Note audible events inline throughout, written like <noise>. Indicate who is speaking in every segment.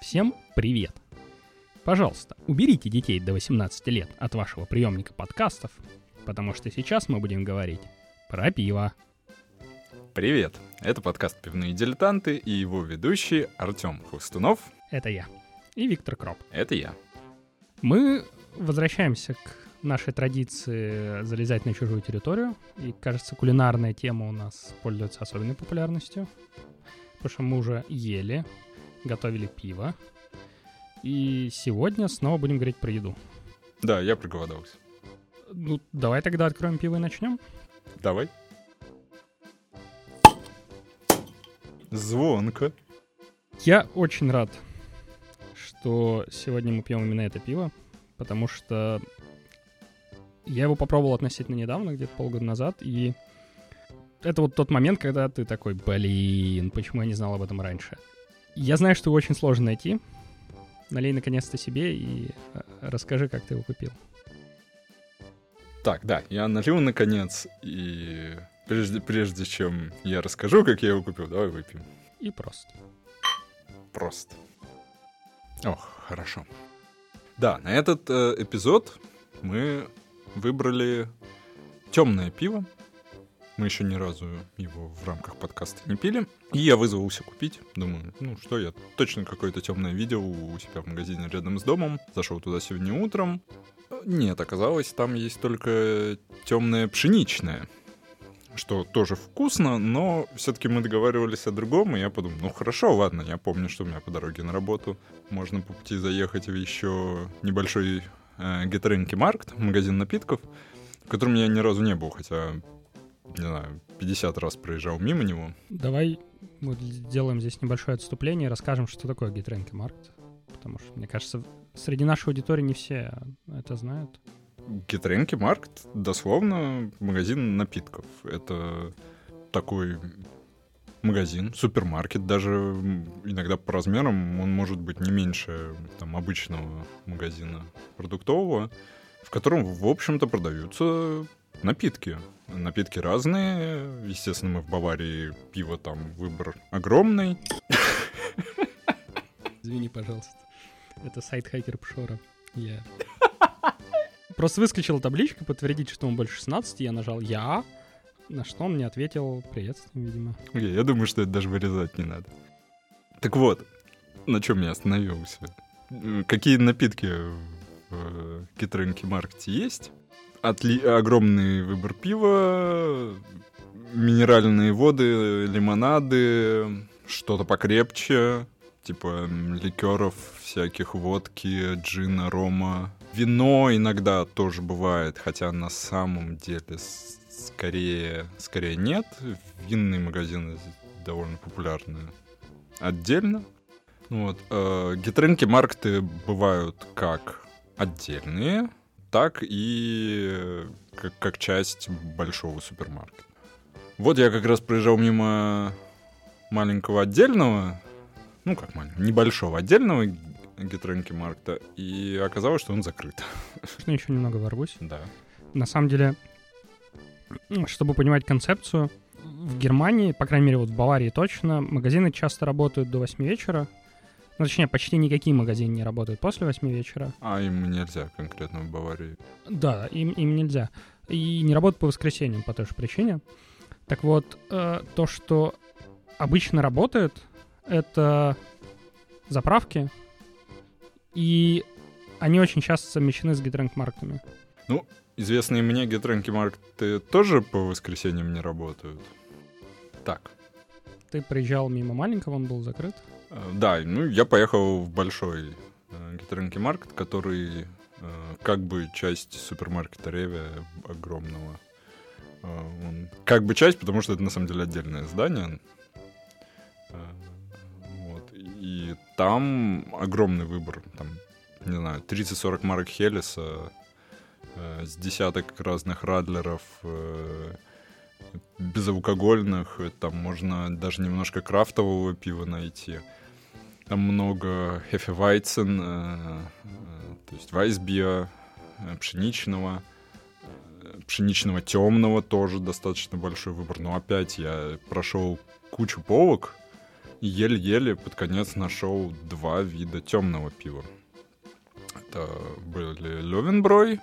Speaker 1: Всем привет! Пожалуйста, уберите детей до 18 лет от вашего приемника подкастов, потому что сейчас мы будем говорить про пиво.
Speaker 2: Привет! Это подкаст «Пивные дилетанты» и его ведущий Артем Хустунов.
Speaker 1: Это я. И Виктор Кроп.
Speaker 2: Это я.
Speaker 1: Мы возвращаемся к нашей традиции залезать на чужую территорию. И, кажется, кулинарная тема у нас пользуется особенной популярностью. Потому что мы уже ели, готовили пиво. И сегодня снова будем говорить про еду.
Speaker 2: Да, я проголодался.
Speaker 1: Ну, давай тогда откроем пиво и начнем.
Speaker 2: Давай. Звонко.
Speaker 1: Я очень рад, что сегодня мы пьем именно это пиво, потому что я его попробовал относительно недавно, где-то полгода назад, и это вот тот момент, когда ты такой, блин, почему я не знал об этом раньше? Я знаю, что его очень сложно найти. Налей наконец-то себе и э, расскажи, как ты его купил.
Speaker 2: Так, да, я налил наконец, и прежде, прежде чем я расскажу, как я его купил, давай выпьем.
Speaker 1: И просто.
Speaker 2: Просто. Ох, хорошо. Да, на этот э, эпизод мы выбрали темное пиво. Мы еще ни разу его в рамках подкаста не пили. И я вызвался купить. Думаю, ну что, я точно какое-то темное видел у себя в магазине рядом с домом. Зашел туда сегодня утром. Нет, оказалось, там есть только темное пшеничное что тоже вкусно, но все-таки мы договаривались о другом, и я подумал, ну хорошо, ладно, я помню, что у меня по дороге на работу можно по пути заехать в еще небольшой э, Гетеринки Маркт, магазин напитков, в котором я ни разу не был, хотя, не знаю, 50 раз проезжал мимо него.
Speaker 1: Давай мы сделаем здесь небольшое отступление и расскажем, что такое Гетеринки Маркт, потому что, мне кажется, среди нашей аудитории не все это знают.
Speaker 2: Гитренки Маркт дословно магазин напитков. Это такой магазин, супермаркет, даже иногда по размерам он может быть не меньше там, обычного магазина продуктового, в котором, в общем-то, продаются напитки. Напитки разные. Естественно, мы в Баварии пиво там выбор огромный.
Speaker 1: Извини, пожалуйста. Это сайт Хайкер Пшора. Я Просто выскочила табличка подтвердить, что он больше 16, я нажал «Я», на что он мне ответил приветствуем, видимо.
Speaker 2: Okay, я думаю, что это даже вырезать не надо. Так вот, на чем я остановился. Какие напитки в Китрынке Маркете есть? Отли... Огромный выбор пива, минеральные воды, лимонады, что-то покрепче, типа ликеров всяких, водки, джина, рома, Вино иногда тоже бывает, хотя на самом деле скорее, скорее нет. Винные магазины довольно популярны отдельно. Вот. Э, гитринки маркеты бывают как отдельные, так и как, как часть большого супермаркета. Вот я как раз проезжал мимо маленького отдельного, ну как маленького, небольшого отдельного Гитренки Маркта, и оказалось, что он закрыт.
Speaker 1: Можно еще немного ворвусь?
Speaker 2: Да.
Speaker 1: На самом деле, чтобы понимать концепцию, в Германии, по крайней мере, вот в Баварии точно, магазины часто работают до 8 вечера. Ну, точнее, почти никакие магазины не работают после 8 вечера.
Speaker 2: А им нельзя конкретно в Баварии?
Speaker 1: Да, им, им нельзя. И не работают по воскресеньям по той же причине. Так вот, э, то, что обычно работает, это заправки, и они очень часто совмещены с гидрэнк-маркетами.
Speaker 2: Ну, известные мне гидрэнки-маркеты тоже по воскресеньям не работают. Так.
Speaker 1: Ты приезжал мимо маленького, он был закрыт?
Speaker 2: Э, да, ну я поехал в большой э, гидрэнки-маркет, который э, как бы часть супермаркета Реве огромного. Он как бы часть, потому что это на самом деле отдельное здание. И там огромный выбор. Там, не знаю, 30-40 марок Хелиса, э, с десяток разных радлеров, э, безалкогольных. Там можно даже немножко крафтового пива найти. Там много Hefeweizen, э, То есть вайсбиа, э, пшеничного, э, пшеничного темного тоже достаточно большой выбор. Но опять я прошел кучу полок еле-еле под конец нашел два вида темного пива. Это были Левенброй,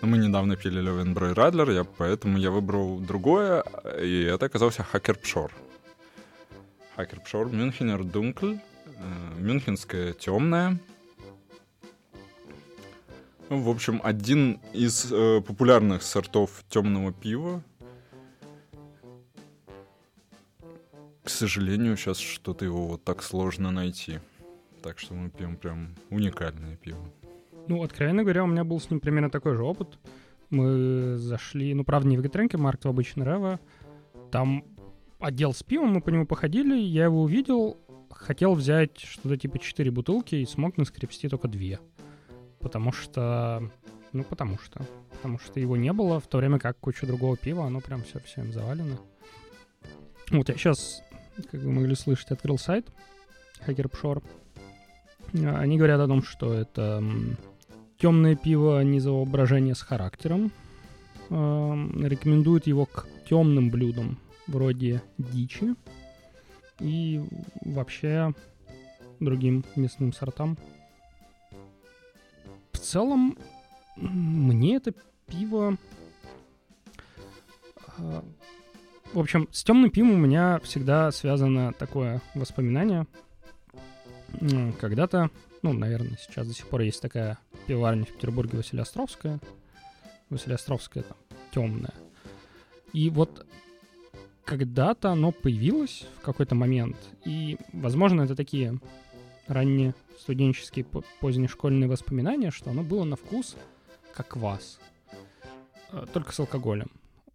Speaker 2: но мы недавно пили Левенброй Радлер, я, поэтому я выбрал другое, и это оказался Хакер Пшор. Хакер Пшор, Мюнхенер Дункль, э, мюнхенская темная. В общем, один из э, популярных сортов темного пива. К сожалению, сейчас что-то его вот так сложно найти. Так что мы пьем прям уникальное пиво.
Speaker 1: Ну, откровенно говоря, у меня был с ним примерно такой же опыт. Мы зашли, ну, правда, не в Гатренке, Марк, в обычный Рева. Там отдел с пивом, мы по нему походили, я его увидел, хотел взять что-то типа 4 бутылки и смог наскрепсти только 2. Потому что... Ну, потому что. Потому что его не было, в то время как куча другого пива, оно прям все всем завалено. Вот я сейчас, как вы могли слышать, открыл сайт Hacker Pshore. Они говорят о том, что это темное пиво низового брожения с характером. Рекомендуют его к темным блюдам вроде дичи и вообще другим мясным сортам. В целом, мне это пиво... В общем, с темным пивом у меня всегда связано такое воспоминание. Когда-то, ну, наверное, сейчас до сих пор есть такая пиварня в Петербурге Василиостровская. Василиостровская там темная. И вот когда-то оно появилось в какой-то момент, и, возможно, это такие ранние студенческие позднешкольные воспоминания, что оно было на вкус как квас, э, только с алкоголем.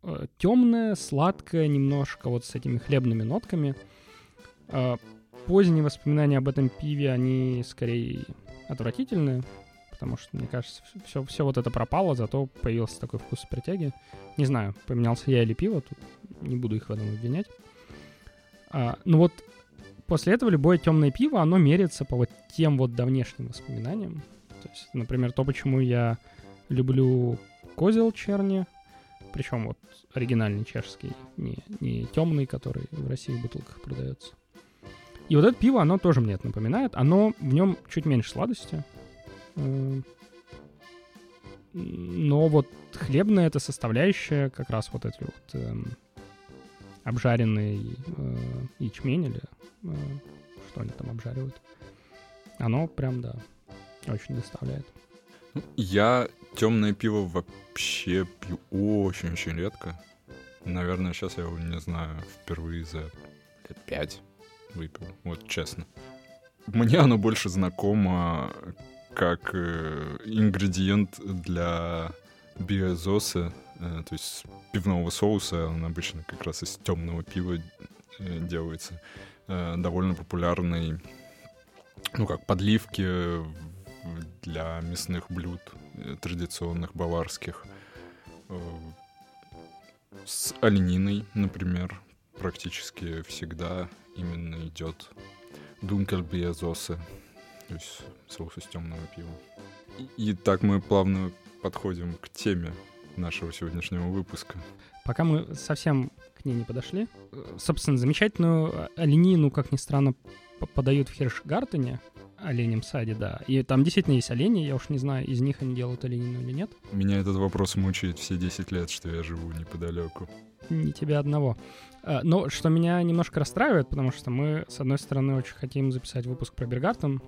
Speaker 1: Э, Темное, сладкое, немножко вот с этими хлебными нотками. Э, поздние воспоминания об этом пиве, они скорее отвратительные, потому что, мне кажется, все, все вот это пропало, зато появился такой вкус притяги. Не знаю, поменялся я или пиво, тут не буду их в этом обвинять. А, ну вот после этого любое темное пиво, оно мерится по вот тем вот давнешним воспоминаниям. То есть, например, то, почему я люблю козел черни, причем вот оригинальный чешский, не, не темный, который в России в бутылках продается. И вот это пиво, оно тоже мне это напоминает. Оно, в нем чуть меньше сладости. Э, но вот хлебная это составляющая, как раз вот эти вот эм, обжаренный э, ячмень или э, что они там обжаривают. Оно прям, да, очень доставляет.
Speaker 2: Я темное пиво вообще пью очень-очень редко. Наверное, сейчас я его, не знаю, впервые за лет пять выпил, вот честно. Мне оно больше знакомо как э, ингредиент для биозосы Э, то есть пивного соуса, он обычно как раз из темного пива э, делается. Довольно популярный, ну как подливки для мясных блюд традиционных баварских. С олениной, например, практически всегда именно идет дункельбиазосы, то есть соус из темного пива. И, так мы плавно подходим к теме нашего сегодняшнего выпуска.
Speaker 1: Пока мы совсем к ней не подошли, собственно, замечательную оленину, как ни странно, подают в Хершгартене, оленем саде, да. И там действительно есть олени, я уж не знаю, из них они делают оленину или нет.
Speaker 2: Меня этот вопрос мучает все 10 лет, что я живу неподалеку.
Speaker 1: Не тебя одного. А, но что меня немножко расстраивает, потому что мы, с одной стороны, очень хотим записать выпуск про Бергартен,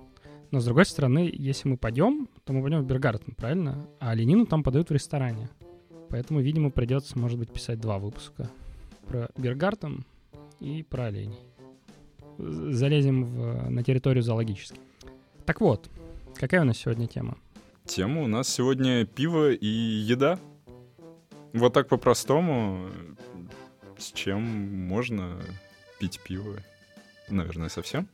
Speaker 1: но с другой стороны, если мы пойдем, то мы пойдем в Бергартен, правильно? А оленину там подают в ресторане. Поэтому, видимо, придется, может быть, писать два выпуска. Про Бергартен и про оленей. Залезем в, на территорию зоологической. Так вот, какая у нас сегодня тема?
Speaker 2: Тема у нас сегодня пиво и еда. Вот так по-простому. С чем можно пить пиво? Наверное, совсем.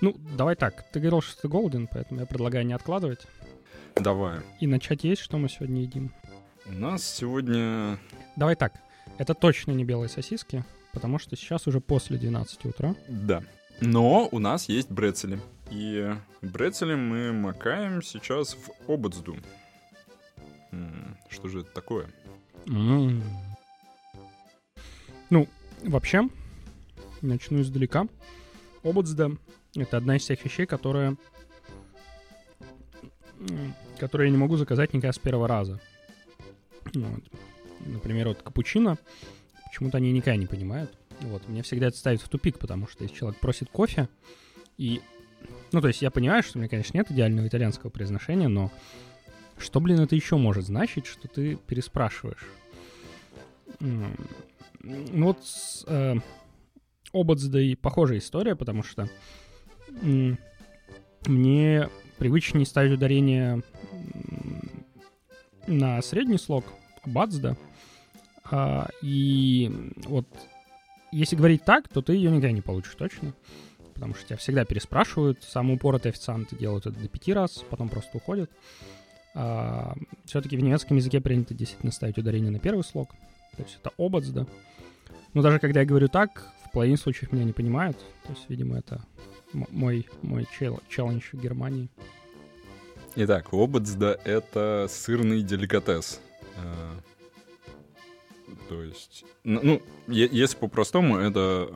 Speaker 1: Ну, давай так. Ты говорил, что ты голоден, поэтому я предлагаю не откладывать.
Speaker 2: Давай.
Speaker 1: И начать есть, что мы сегодня едим.
Speaker 2: У нас сегодня...
Speaker 1: Давай так, это точно не белые сосиски, потому что сейчас уже после 12 утра.
Speaker 2: Да. Но у нас есть брецели. И брецели мы макаем сейчас в ободзду. Что же это такое?
Speaker 1: М. Ну, вообще, начну издалека. Обудзда — это одна из тех вещей, которые, м, которые я не могу заказать никогда с первого раза. Вот. Например, вот капучино, почему-то они никогда не понимают. Вот, меня всегда это ставит в тупик, потому что если человек просит кофе, и... Ну, то есть я понимаю, что у меня, конечно, нет идеального итальянского произношения, но что, блин, это еще может значить, что ты переспрашиваешь? Ну вот с э, Ободздой похожая история, потому что м, мне привычнее ставить ударение на средний слог Бацда. А, и вот если говорить так, то ты ее никогда не получишь точно. Потому что тебя всегда переспрашивают. Самые упоротые официанты делают это до пяти раз, потом просто уходят. все-таки в немецком языке принято действительно ставить ударение на первый слог. То есть это обацда. Но даже когда я говорю так, в половине случаев меня не понимают. То есть, видимо, это мой, мой чел- челлендж в Германии.
Speaker 2: Итак, ободзда — это сырный деликатес. Э, То есть, ну, если по-простому, это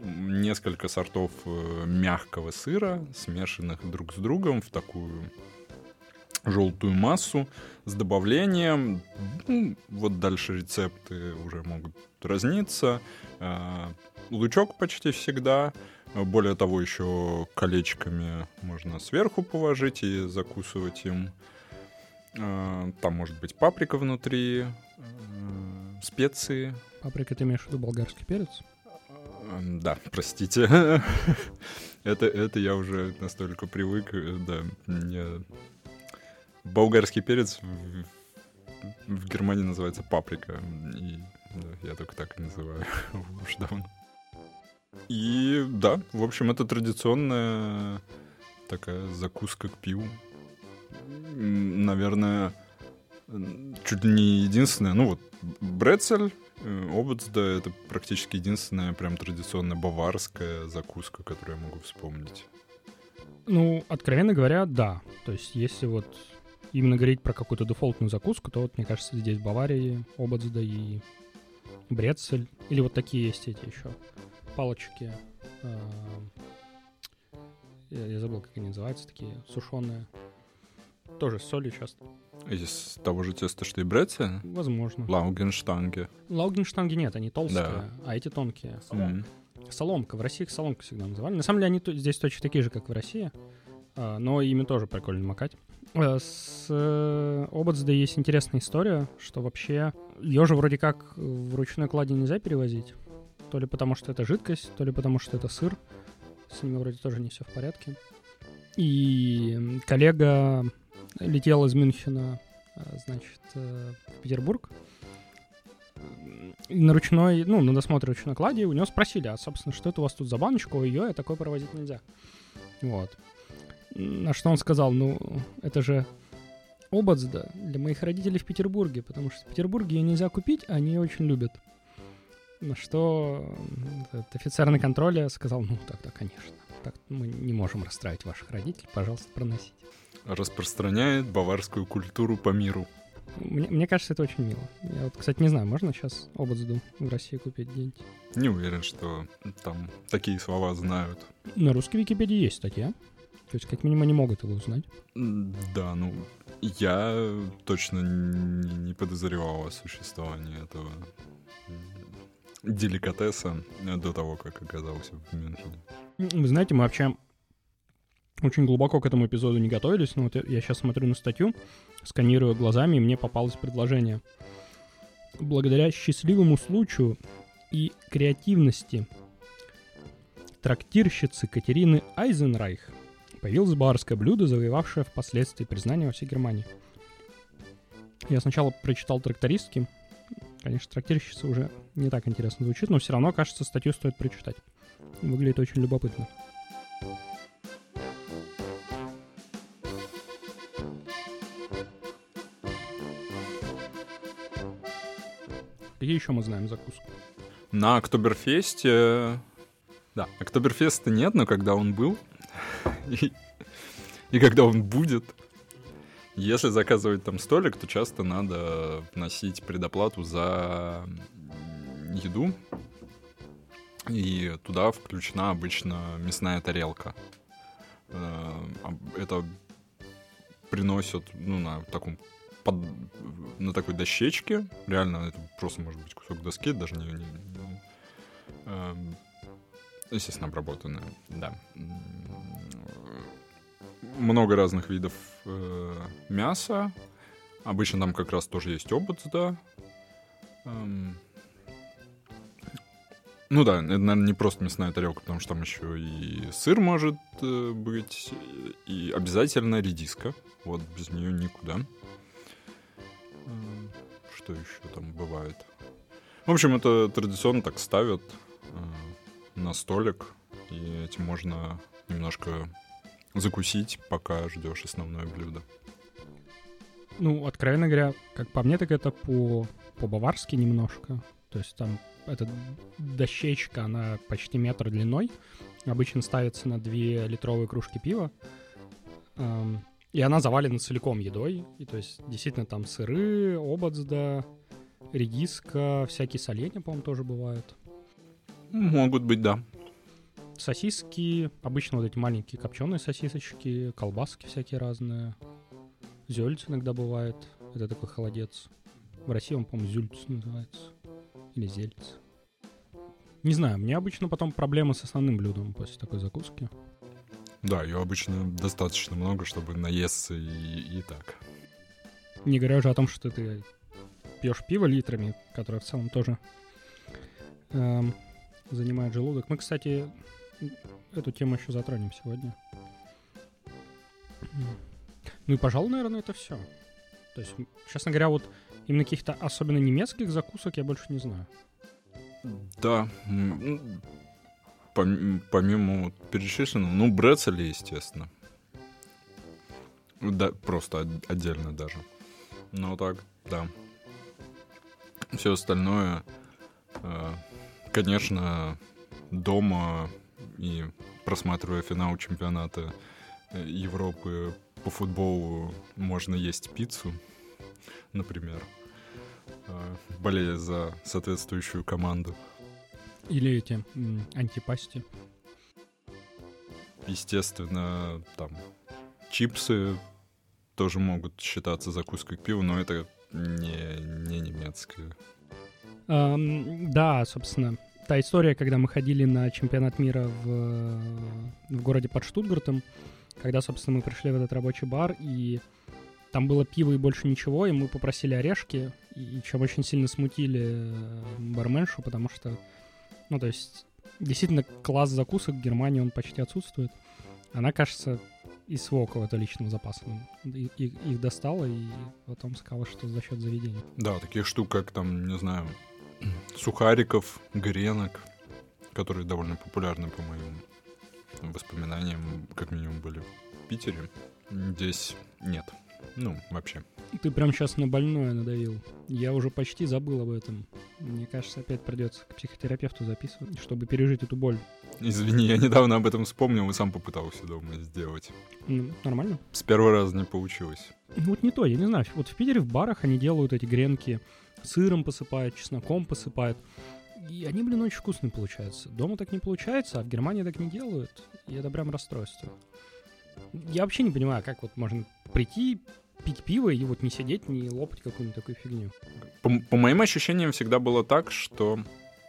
Speaker 2: несколько сортов э, мягкого сыра, смешанных друг с другом в такую желтую массу с добавлением. ну, вот дальше рецепты уже могут разниться. Э, Лучок почти всегда. Более того, еще колечками можно сверху положить и закусывать им. Э, Там может быть паприка внутри, специи.
Speaker 1: Паприка, ты имеешь в виду болгарский перец?
Speaker 2: Да, простите. <laughs> это, это я уже настолько привык, э, да, мне... Болгарский перец в, в Германии называется паприка, и да, я только так и называю <laughs> уж давно. И да, в общем, это традиционная такая закуска к пиву. Наверное, чуть не единственная, ну вот, брецель, Э, Обудзда — это практически единственная прям традиционная баварская закуска, которую я могу вспомнить.
Speaker 1: Ну, откровенно говоря, да. То есть, если вот именно говорить про какую-то дефолтную закуску, то вот, мне кажется, здесь в Баварии Обацда и Брецель. Или вот такие есть эти еще палочки. Я, я забыл, как они называются, такие сушеные. Тоже с солью часто.
Speaker 2: Из того же теста, что и брецель,
Speaker 1: Возможно.
Speaker 2: лаугенштанге.
Speaker 1: Лаугенштанги нет, они толстые,
Speaker 2: Да.
Speaker 1: а эти тонкие.
Speaker 2: М.
Speaker 1: Соломка. В России их соломка всегда называли. На самом деле они здесь точно такие же, как в России. А, Но ими тоже прикольно макать. А, С э, Обацда есть интересная история, что вообще ее же вроде как в ручной кладе нельзя перевозить. То ли потому, что это жидкость, то ли потому, что это сыр. С ними вроде тоже не все в порядке. И коллега летел из Мюнхена, а, значит, э, в Петербург. И на ручной, ну, на досмотре ручной клади у него спросили, а, собственно, что это у вас тут за баночка? Ой-ой, такое провозить нельзя. Вот. На что он сказал, ну, это же обацда для моих родителей в Петербурге, потому что в Петербурге ее нельзя купить, а они ее очень любят. На что этот офицер на контроле сказал, ну, так-то, конечно. Так мы не можем расстраивать ваших родителей, пожалуйста, проносите.
Speaker 2: Распространяет баварскую культуру по миру.
Speaker 1: Мне, мне кажется, это очень мило. Я вот, кстати, не знаю, можно сейчас обацду в России купить где-нибудь?
Speaker 2: Не уверен, что там такие слова знают.
Speaker 1: На русской Википедии есть статья. То есть, как минимум, они могут его узнать.
Speaker 2: Да, ну, я точно не, подозревал о существовании этого деликатеса до того, как оказался в Мюнхене.
Speaker 1: Вы знаете, мы вообще очень глубоко к этому эпизоду не готовились, но вот я, сейчас смотрю на статью, сканирую глазами, и мне попалось предложение. Благодаря счастливому случаю и креативности трактирщицы Катерины Айзенрайх появилось барское блюдо, завоевавшее впоследствии признание во всей Германии. Я сначала прочитал трактористки. Конечно, трактирщица уже не так интересно звучит, но все равно, кажется, статью стоит прочитать. Выглядит очень любопытно. Какие еще мы знаем закуску?
Speaker 2: На Октоберфесте... Да, Октоберфеста нет, но когда он был, <laughs> И, когда он будет, если заказывать там столик, то часто надо вносить предоплату за еду. И туда включена обычно мясная тарелка. Э, это приносят ну, на таком под, на такой дощечке. Реально, это просто может быть кусок доски, даже не, не, не э, естественно, обработанная, да. Много разных видов э, мяса. Обычно там как раз тоже есть обод, да. Эм, ну да, это, наверное, не просто мясная тарелка, потому что там еще и сыр может э, быть, и обязательно редиска. Вот без нее никуда. Э, что еще там бывает? В общем, это традиционно так ставят э, на столик, и этим можно немножко закусить, пока ждешь основное блюдо.
Speaker 1: Ну, откровенно говоря, как по мне, так это по, по-баварски немножко. То есть там эта дощечка, она почти метр длиной. Обычно ставится на 2 литровые кружки пива. И она завалена целиком едой. И то есть действительно там сыры, ободзда, редиска, всякие соленья, по-моему, тоже бывают.
Speaker 2: Могут быть, да.
Speaker 1: Сосиски, обычно вот эти маленькие копченые сосисочки, колбаски всякие разные. Зельц иногда бывает. Это такой холодец. В России он, по-моему, зюльц называется. Или зельц. Не знаю, мне обычно потом проблемы с основным блюдом после такой закуски.
Speaker 2: Да, ее обычно достаточно много, чтобы наесться и, и так.
Speaker 1: Не говоря уже о том, что ты пьешь пиво литрами, которое в целом тоже эм, занимает желудок. Мы, кстати, эту тему еще затронем сегодня. Ну и, пожалуй, наверное, это все. То есть, честно говоря, вот Именно каких-то особенно немецких закусок я больше не знаю.
Speaker 2: Да. Помимо перечисленного, ну, брецели, естественно. Да, просто отдельно даже. Ну, так, да. Все остальное, э, конечно, дома и просматривая финал чемпионата э, Европы по футболу можно есть пиццу например, э, болея за соответствующую команду.
Speaker 1: Или эти антипасти.
Speaker 2: Естественно, там чипсы тоже могут считаться закуской к пиву, но это не, не немецкое.
Speaker 1: Um, да, собственно, та история, когда мы ходили на чемпионат мира в, в городе под Штутгартом, когда, собственно, мы пришли в этот рабочий бар, и там было пиво и больше ничего, и мы попросили орешки, и чем очень сильно смутили э, барменшу, потому что, ну, то есть, действительно, класс закусок в Германии, он почти отсутствует. Она, кажется, из своего какого-то личного запаса их, их достала, и потом сказала, что за счет заведения.
Speaker 2: Да, таких штук, как там, не знаю, сухариков, гренок, которые довольно популярны, по моим воспоминаниям, как минимум, были в Питере. Здесь нет. Ну, вообще.
Speaker 1: Ты прям сейчас на больное надавил. Я уже почти забыл об этом. Мне кажется, опять придется к психотерапевту записывать, чтобы пережить эту боль.
Speaker 2: Извини, я недавно об этом вспомнил и сам попытался дома сделать.
Speaker 1: Ну, нормально?
Speaker 2: С первого раза не получилось.
Speaker 1: Вот не то, я не знаю. Вот в Питере в барах они делают эти гренки, сыром посыпают, чесноком посыпают. И они, блин, очень вкусные получаются. Дома так не получается, а в Германии так не делают. И это прям расстройство. Я вообще не понимаю, как вот можно прийти, пить пиво и вот не сидеть, не лопать какую-нибудь такую фигню.
Speaker 2: По, по моим ощущениям всегда было так, что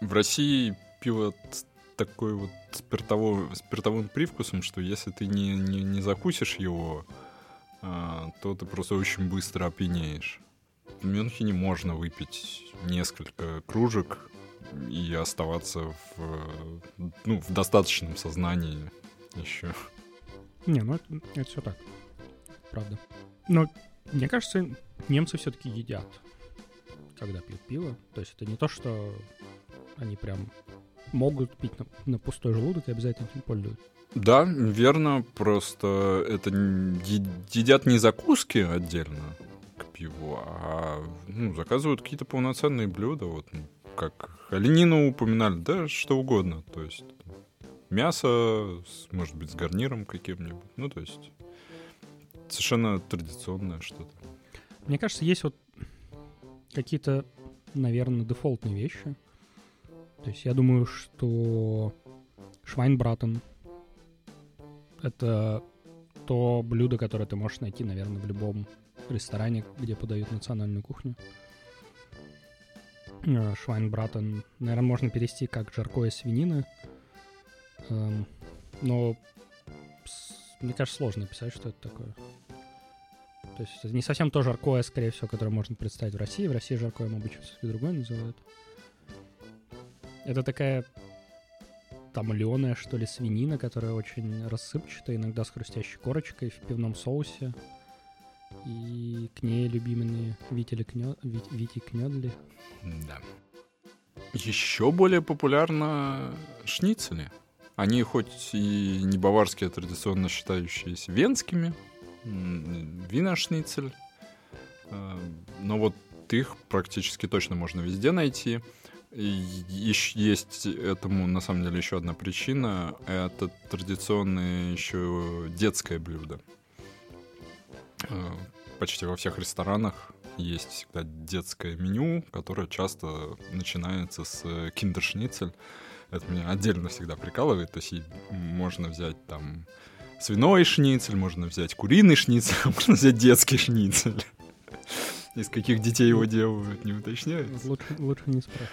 Speaker 2: в России пиво такой вот спиртовой, спиртовым привкусом, что если ты не, не, не закусишь его, а, то ты просто очень быстро опьянеешь. В Мюнхене можно выпить несколько кружек и оставаться в, ну, в достаточном сознании еще.
Speaker 1: Не, ну это, это все так. Правда. Но мне кажется, немцы все-таки едят, когда пьют пиво. То есть это не то, что они прям могут пить на, на пустой желудок и обязательно этим пользуются.
Speaker 2: Да, верно. Просто это едят не закуски отдельно пиву, а ну, заказывают какие-то полноценные блюда. Вот, как оленину упоминали, да, что угодно. То есть мясо, может быть, с гарниром каким-нибудь. Ну, то есть совершенно традиционное что-то.
Speaker 1: Мне кажется, есть вот какие-то, наверное, дефолтные вещи. То есть я думаю, что швайнбратен — это то блюдо, которое ты можешь найти, наверное, в любом ресторане, где подают национальную кухню. Э, Швайнбратен, наверное, можно перевести как жаркое свинины. Эм, но мне кажется, сложно описать, что это такое. То есть это не совсем то жаркое, скорее всего, которое можно представить в России. В России жаркое, обычно что другое называют. Это такая томленая, что ли, свинина, которая очень рассыпчатая, иногда с хрустящей корочкой в пивном соусе. И к ней любимые Витили Кнё... Вит... Вити Кнёдли.
Speaker 2: Да. Еще более популярно шницели. Они хоть и не баварские, а традиционно считающиеся венскими, виношницель, э, но вот их практически точно можно везде найти. И есть этому, на самом деле, еще одна причина. Это традиционное еще детское блюдо. Э, почти во всех ресторанах есть всегда детское меню, которое часто начинается с киндершницель. Это меня отдельно всегда прикалывает. То есть можно взять там свиной шницель, можно взять куриный шницель, <laughs> можно взять детский шницель. Из каких детей его делают, не уточняется.
Speaker 1: Лучше, лучше не спрашивать.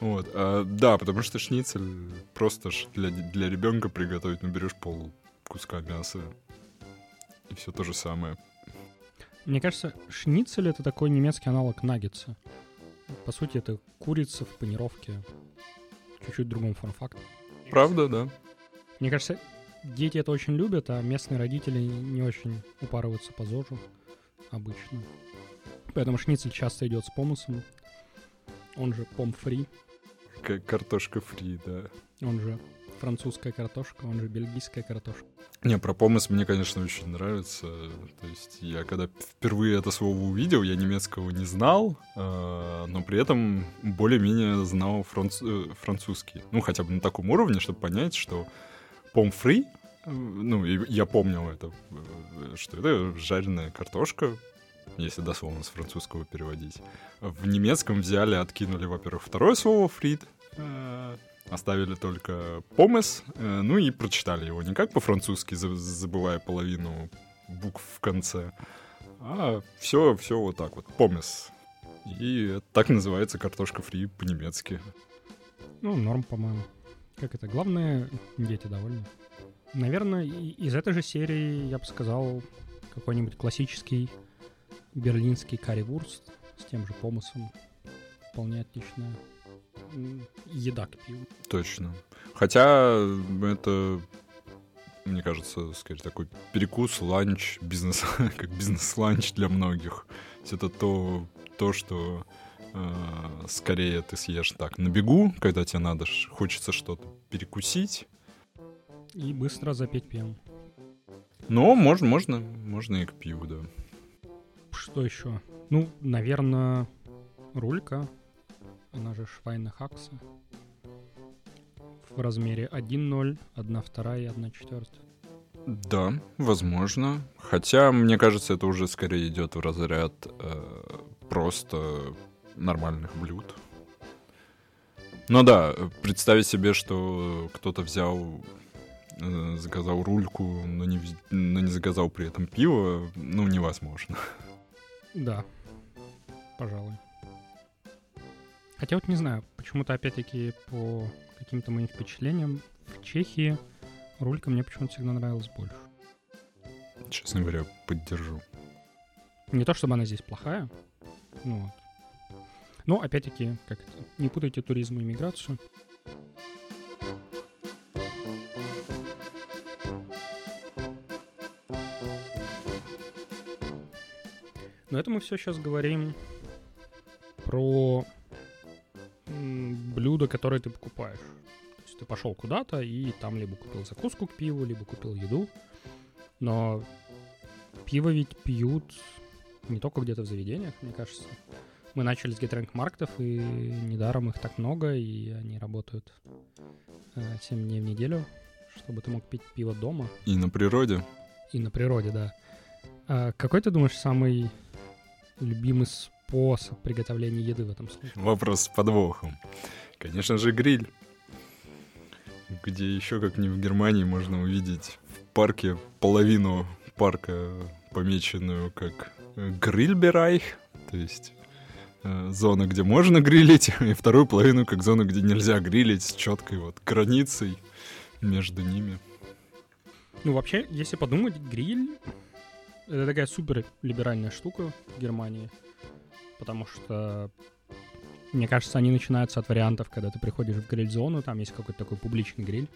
Speaker 2: Вот, а, да, потому что шницель просто для, для ребенка приготовить, ну, берешь пол куска мяса, и все то же самое.
Speaker 1: Мне кажется, шницель — это такой немецкий аналог наггетса. По сути, это курица в панировке. Чуть-чуть другом форм-факте.
Speaker 2: Правда, да.
Speaker 1: Мне кажется, дети это очень любят, а местные родители не очень упарываются по ЗОЖу обычно. Поэтому шницель часто идет с помысом. Он же пом-фри.
Speaker 2: Картошка фри, да.
Speaker 1: Он же французская картошка, он же бельгийская картошка.
Speaker 2: Не, про помыс мне, конечно, очень нравится. То есть я когда впервые это слово увидел, я немецкого не знал, э, но при этом более-менее знал франц... Э, французский. Ну, хотя бы на таком уровне, чтобы понять, что помфри, э, ну, я помнил это, э, что это жареная картошка, если дословно с французского переводить. В немецком взяли, откинули, во-первых, второе слово «фрид», э, оставили только помес, э, ну и прочитали его не как по-французски, забывая половину букв в конце, а все, все вот так вот, помес. И так называется картошка фри по-немецки.
Speaker 1: Ну, норм, по-моему. Как это? Главное, дети довольны. Наверное, из этой же серии я бы сказал какой-нибудь классический берлинский карри-вурст с тем же помысом. Вполне отличная еда к пиву.
Speaker 2: Точно. Хотя это, мне кажется, скорее такой перекус, ланч, бизнес, <laughs> как бизнес-ланч для многих. Это то, то что э, скорее ты съешь так на бегу, когда тебе надо, хочется что-то перекусить.
Speaker 1: И быстро запить пивом.
Speaker 2: Но можно, можно, можно и к пиву, да.
Speaker 1: Что еще? Ну, наверное, рулька она же Швайна Хакса, в размере 1.0, 1 вторая и 1 четвертая.
Speaker 2: Да, возможно. Хотя, мне кажется, это уже скорее идет в разряд э, просто нормальных блюд. Ну да, представить себе, что кто-то взял, э, заказал рульку, но не, но не заказал при этом пиво, ну, невозможно.
Speaker 1: Да, пожалуй. Хотя вот не знаю, почему-то опять-таки по каким-то моим впечатлениям в Чехии рулька мне почему-то всегда нравилась больше.
Speaker 2: Честно говоря, поддержу.
Speaker 1: Не то чтобы она здесь плохая, ну вот. Но опять-таки, как это, не путайте туризм и миграцию. Но это мы все сейчас говорим про блюдо, которое ты покупаешь. То есть ты пошел куда-то и там либо купил закуску к пиву, либо купил еду. Но пиво ведь пьют не только где-то в заведениях, мне кажется. Мы начали с гетренк-маркетов, и недаром их так много, и они работают э, 7 дней в неделю. чтобы ты мог пить пиво дома.
Speaker 2: И на природе.
Speaker 1: И на природе, да. А какой ты думаешь самый любимый способ приготовления еды в этом случае?
Speaker 2: Вопрос с подвохом. Конечно же, гриль. Где еще, как не в Германии, можно увидеть в парке половину парка, помеченную как грильберайх, то есть э, зона, где можно грилить, <laughs> и вторую половину как зона, где нельзя грилить, с четкой вот границей между ними.
Speaker 1: Ну, вообще, если подумать, гриль — это такая супер либеральная штука в Германии, потому что, мне кажется, они начинаются от вариантов, когда ты приходишь в гриль-зону, там есть какой-то такой публичный гриль,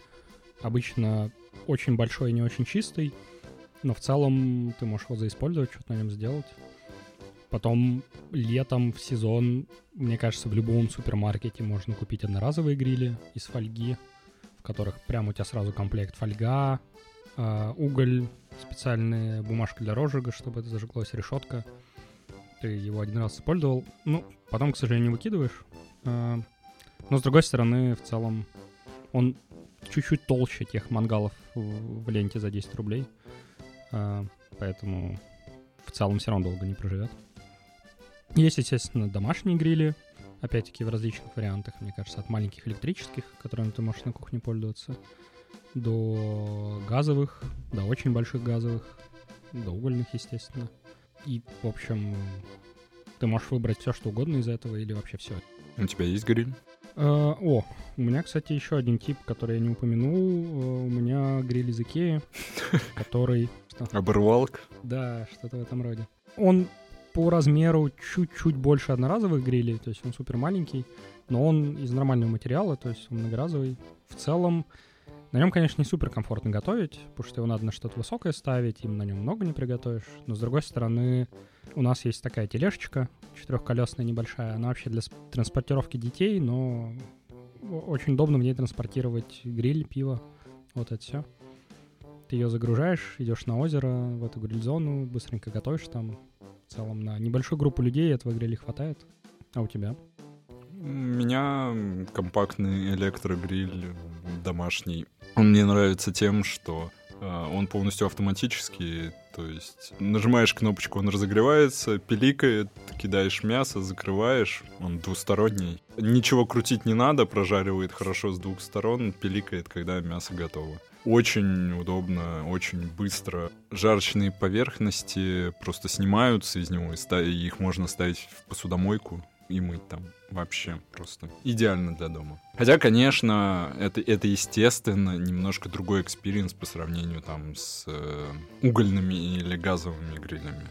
Speaker 1: обычно очень большой и не очень чистый, но в целом ты можешь его заиспользовать, что-то на нем сделать. Потом летом в сезон, мне кажется, в любом супермаркете можно купить одноразовые грили из фольги, в которых прямо у тебя сразу комплект фольга, э, уголь, специальная бумажка для розжига, чтобы это зажиглось, решетка. Ты его один раз использовал. Ну, потом, к сожалению, выкидываешь. Э, но, с другой стороны, в целом, он чуть-чуть толще тех мангалов в, ленте за 10 рублей. Э, поэтому в целом все равно долго не проживет. Есть, естественно, домашние грили, опять-таки в различных вариантах, мне кажется, от маленьких электрических, которыми ты можешь на кухне пользоваться, до газовых, до очень больших газовых, до угольных, естественно. И, в общем, ты можешь выбрать все, что угодно из этого, или вообще все.
Speaker 2: У тебя есть гриль?
Speaker 1: Э, о, у меня, кстати, еще один тип, который я не упомянул. Э, у меня гриль из Икеи, <laughs> который...
Speaker 2: Оборвалк?
Speaker 1: Да, что-то в этом роде. Он по размеру чуть-чуть больше одноразовых грилей, то есть он супер маленький, но он из нормального материала, то есть он многоразовый. В целом, на нем, конечно, не супер комфортно готовить, потому что его надо на что-то высокое ставить, им на нем много не приготовишь. Но с другой стороны, у нас есть такая тележечка, четырехколесная небольшая, она вообще для транспортировки детей, но очень удобно в ней транспортировать гриль, пиво, вот это все. Ты ее загружаешь, идешь на озеро, в эту гриль-зону, быстренько готовишь там, в целом на небольшую группу людей этого гриля хватает. А у тебя?
Speaker 2: Меня компактный электрогриль домашний. Он мне нравится тем, что э, он полностью автоматический, то есть нажимаешь кнопочку, он разогревается, пиликает, кидаешь мясо, закрываешь, он двусторонний. Ничего крутить не надо, прожаривает хорошо с двух сторон, пиликает, когда мясо готово. Очень удобно, очень быстро. Жарочные поверхности просто снимаются из него, и их можно ставить в посудомойку и мыть там. Вообще просто идеально для дома. Хотя, конечно, это, это естественно немножко другой experience по сравнению там с э, угольными или газовыми грилями.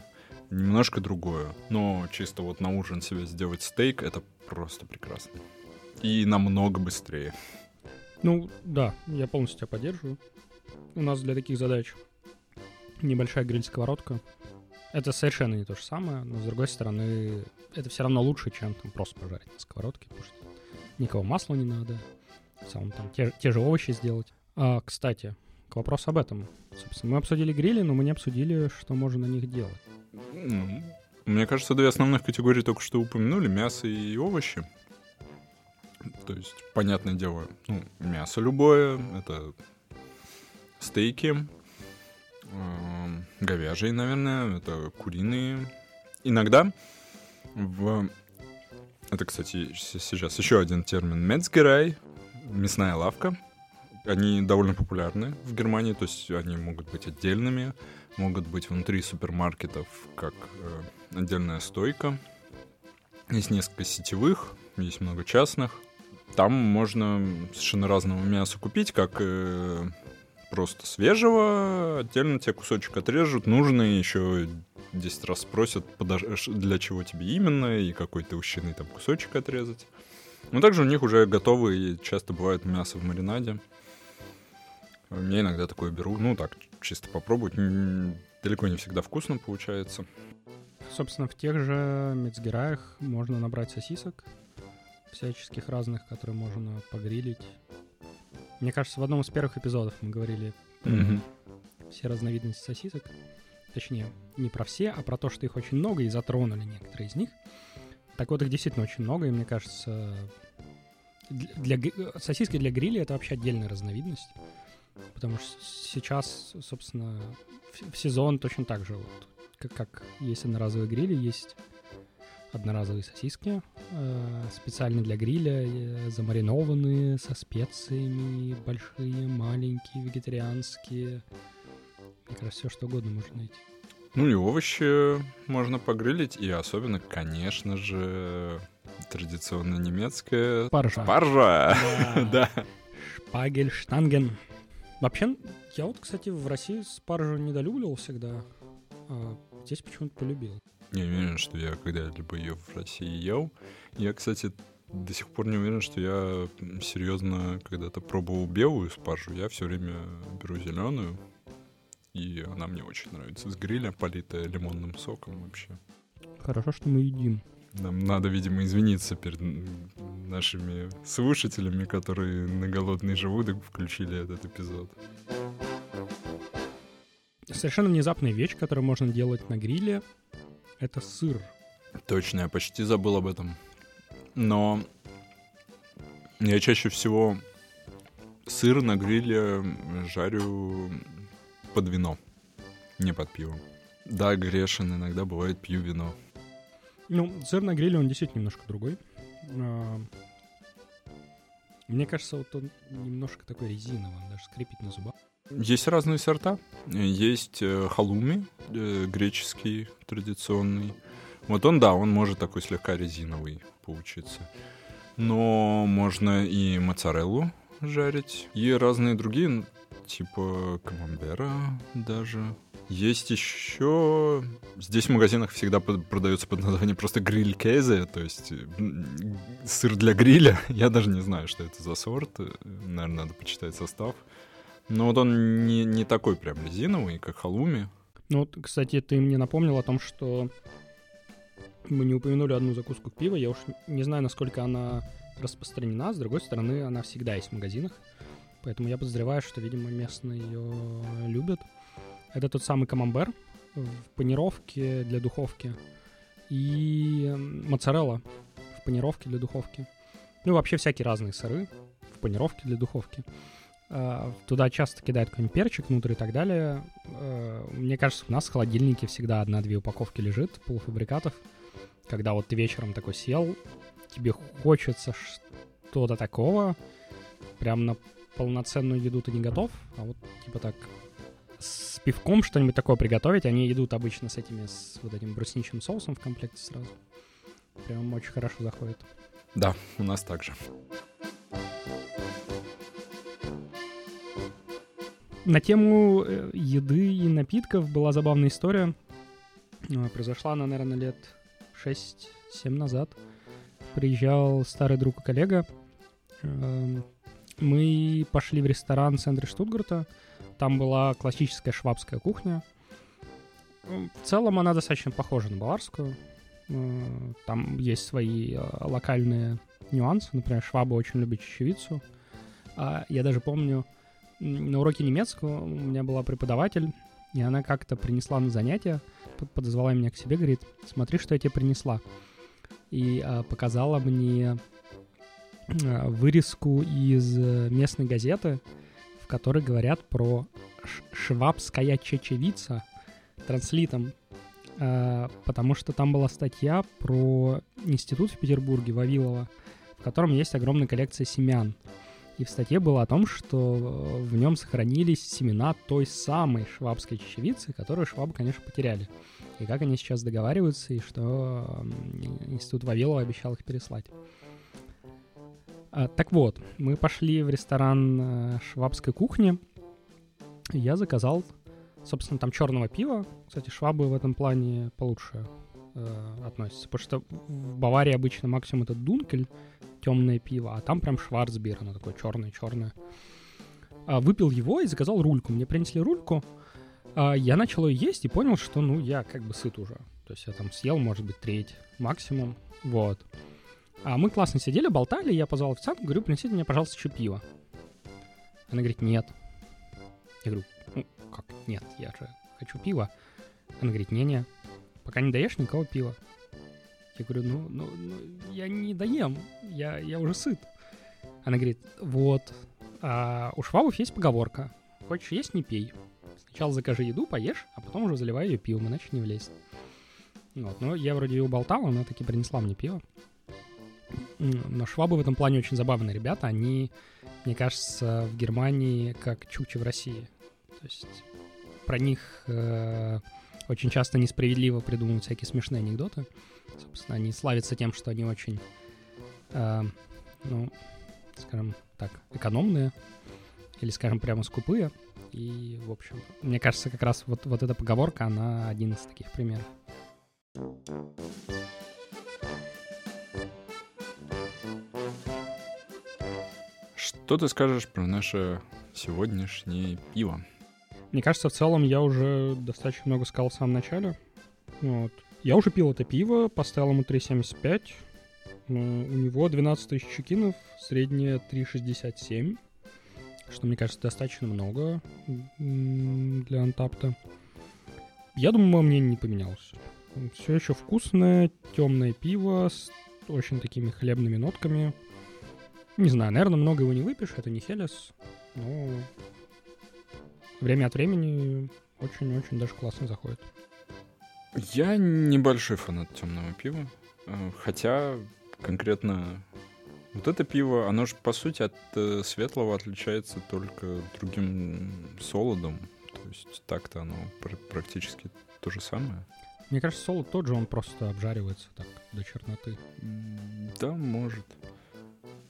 Speaker 2: Немножко другое. Но чисто вот на ужин себе сделать стейк — это просто прекрасно. И намного быстрее.
Speaker 1: Ну, да, я полностью тебя поддерживаю. У нас для таких задач небольшая гриль-сковородка. Это совершенно не то же самое, но с другой стороны, это все равно лучше, чем там просто пожарить на сковородке, потому что никого масла не надо. Целом там те, те же овощи сделать. А, кстати, к вопросу об этом. Собственно, мы обсудили грили, но мы не обсудили, что можно на них делать.
Speaker 2: Ну, мне кажется, две основных категории только что упомянули. Мясо и овощи. То есть, понятное дело, ну, мясо любое, это стейки, говяжьи, наверное, это куриные. Иногда в... Это, кстати, сейчас еще один термин. Мецгерай, мясная лавка. Они довольно популярны в Германии, то есть они могут быть отдельными, могут быть внутри супермаркетов как э, отдельная стойка. Есть несколько сетевых, есть много частных. Там можно совершенно разного мяса купить, как э, просто свежего, отдельно тебе кусочек отрежут, нужный еще 10 раз спросят, для чего тебе именно, и какой ущенный там кусочек отрезать. Но также у них уже готовые, часто бывает мясо в маринаде. Я иногда такое беру, ну так, чисто попробовать. Далеко не всегда вкусно получается.
Speaker 1: Собственно, в тех же мецгераях можно набрать сосисок всяческих разных, которые можно погрилить. Мне кажется, в одном из первых эпизодов мы говорили mm-hmm. все разновидности сосисок. Точнее, не про все, а про то, что их очень много, и затронули некоторые из них. Так вот, их действительно очень много, и мне кажется, для, для сосиски для гриля это вообще отдельная разновидность. Потому что сейчас, собственно, в, в сезон точно так же. Вот, как, как есть одноразовые грили, есть одноразовые сосиски, специально для гриля, э, замаринованные, со специями, большие, маленькие, вегетарианские. Мне кажется, все что угодно можно найти.
Speaker 2: Ну и овощи можно погрылить, и особенно, конечно же, традиционно немецкая
Speaker 1: Спаржа.
Speaker 2: спаржа.
Speaker 1: Да. <laughs>
Speaker 2: Да.
Speaker 1: Шпагель, штанген. Вообще, я вот, кстати, в России спаржу недолюбливал всегда, а здесь почему-то полюбил.
Speaker 2: Не уверен, что я когда-либо ее в России ел. Я, кстати, до сих пор не уверен, что я серьезно когда-то пробовал белую спаржу. Я все время беру зеленую, и она мне очень нравится. С гриля, политая лимонным соком вообще.
Speaker 1: Хорошо, что мы едим.
Speaker 2: Нам надо, видимо, извиниться перед нашими слушателями, которые на голодный желудок включили этот эпизод.
Speaker 1: Совершенно внезапная вещь, которую можно делать на гриле, это сыр.
Speaker 2: Точно, я почти забыл об этом. Но я чаще всего сыр на гриле жарю под вино, не под пиво. Да, грешен, иногда бывает пью вино.
Speaker 1: Ну, сыр на гриле, он действительно немножко другой. А, Мне кажется, вот он немножко такой резиновый, он даже скрипит на зубах.
Speaker 2: Есть разные сорта. Есть э, халуми, э, греческий, традиционный. Вот он, да, он может такой слегка резиновый получиться. Но можно и моцареллу жарить, и разные другие, типа камамбера даже. Есть еще... Здесь в магазинах всегда продается под названием просто гриль кейзе, то есть сыр для гриля. <laughs> Я даже не знаю, что это за сорт. Наверное, надо почитать состав. Но вот он не, не такой прям резиновый, как халуми.
Speaker 1: Ну вот, кстати, ты мне напомнил о том, что мы не упомянули одну закуску к пиву. Я уж не знаю, насколько она распространена. С другой стороны, она всегда есть в магазинах. Поэтому я подозреваю, что, видимо, местные ее любят. Это тот самый камамбер в панировке для духовки. И моцарелла в панировке для духовки. Ну, вообще всякие разные сыры в панировке для духовки. А, Туда часто кидают какой-нибудь перчик внутрь и так далее. Э, Мне кажется, у нас в холодильнике всегда одна-две упаковки лежит полуфабрикатов. Когда вот ты вечером такой сел, тебе хочется что-то такого, прям на полноценную еду ты не готов, а вот типа так с пивком что-нибудь такое приготовить, они идут обычно с этими, с вот этим брусничным соусом в комплекте сразу. Прям очень хорошо заходит.
Speaker 2: Да, у нас также.
Speaker 1: На тему э, еды и напитков была забавная история. Э, Произошла она, наверное, лет 6-7 назад. Приезжал старый друг и коллега. Эм, Мы пошли в ресторан в центре Штутгарта. Там была классическая швабская кухня. В целом она достаточно похожа на баварскую. Э, Там есть свои локальные нюансы. Например, швабы очень любят чечевицу. А Я даже помню, на уроке немецкого у меня была преподаватель, и она как-то принесла на занятие, п- подозвала меня к себе, говорит, смотри, что я тебе принесла. И а, показала мне а, вырезку из э, местной газеты, в которой говорят про швабская чечевица транслитом, А, потому что там была статья про институт в Петербурге, Вавилова, в котором есть огромная коллекция семян. И в статье было о том, что э, в нем сохранились семена той самой швабской чечевицы, которую швабы, конечно, потеряли. И как они сейчас договариваются, и что институт Вавилова обещал их переслать. А, так вот, мы пошли в ресторан э, швабской кухни. Я заказал, собственно, там черного пива. Кстати, швабы в этом плане получше э, относятся. Потому что в Баварии обычно максимум это дункель, темное пиво, а там прям шварцбир, оно такое черное-черное. А, выпил его и заказал рульку. Мне принесли рульку. А, я начал ее есть и понял, что, ну, я как бы сыт уже. То есть я там съел, может быть, треть максимум. Вот. А мы классно сидели, болтали, я позвал официанта, говорю, принесите мне, пожалуйста, еще пиво. Она говорит, нет. Я говорю, ну, как нет, я же хочу пива. Она говорит, не-не, пока не даешь никого пива. Я говорю, ну, ну, ну, я не доем, я, я уже сыт. Она говорит, вот, а у швабов есть поговорка. хочешь есть, не пей. Сначала закажи еду, поешь, а потом уже заливай ее пивом, иначе не влезет. Вот. Но я вроде ее уболтал, она таки принесла мне пиво. Но швабы в этом плане очень забавные ребята. Они, мне кажется, в Германии как чучи в России. То есть про них э, очень часто несправедливо придумывают всякие смешные анекдоты. Собственно, они славятся тем, что они очень, э, ну, скажем так, экономные или, скажем, прямо скупые. И, в общем, мне кажется, как раз вот, вот эта поговорка, она один из таких примеров.
Speaker 2: Что ты скажешь про наше сегодняшнее пиво?
Speaker 1: Мне кажется, в целом я уже достаточно много сказал в самом начале. Вот. Я уже пил это пиво, поставил ему 3,75. У него 12 тысяч чекинов, среднее 3,67. Что, мне кажется, достаточно много для антапта. Я думаю, мое мнение не поменялось. Все еще вкусное, темное пиво с очень такими хлебными нотками. Не знаю, наверное, много его не выпьешь, это не Хелес, но время от времени очень-очень даже классно заходит.
Speaker 2: Я небольшой фанат темного пива, э, хотя конкретно вот это пиво, оно же по сути от э, светлого отличается только другим солодом, то есть так-то оно пр- практически то же самое.
Speaker 1: Мне кажется, солод тот же, он просто обжаривается так до черноты.
Speaker 2: Да, может.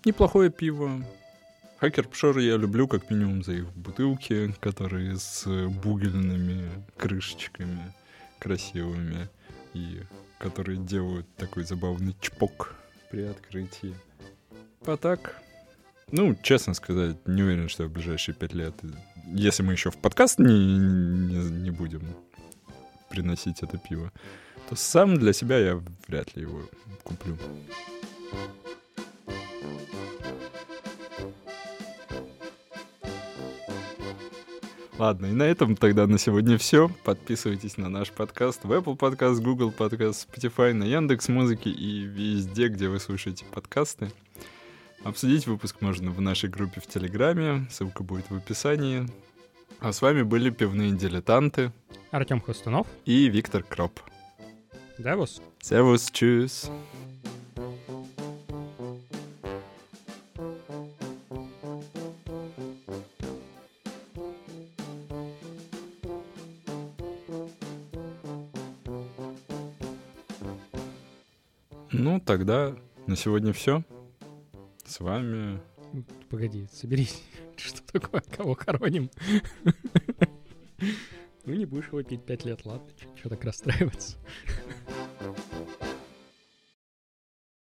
Speaker 2: Неплохое пиво. Хакер Пшор я люблю как минимум за их бутылки, которые с бугельными крышечками красивыми и которые делают такой забавный чпок при открытии. А так, ну, честно сказать, не уверен, что в ближайшие пять лет, если мы еще в подкаст не, не, не будем приносить это пиво, то сам для себя я вряд ли его куплю. Ладно, и на этом тогда на сегодня все. Подписывайтесь на наш подкаст в Apple Podcast, Google Podcast, Spotify, на Яндекс Музыке и везде, где вы слушаете подкасты. Обсудить выпуск можно в нашей группе в Телеграме, ссылка будет в описании. А с вами были пивные дилетанты
Speaker 1: Артем Хостунов
Speaker 2: и Виктор Кроп.
Speaker 1: Servus.
Speaker 2: Servus, tschüss. Ну, тогда на сегодня все. С вами...
Speaker 1: Погоди, соберись. <laughs> Что такое? Кого хороним? <laughs> Ну, не будешь его пить пять лет, ладно. Чего так расстраиваться?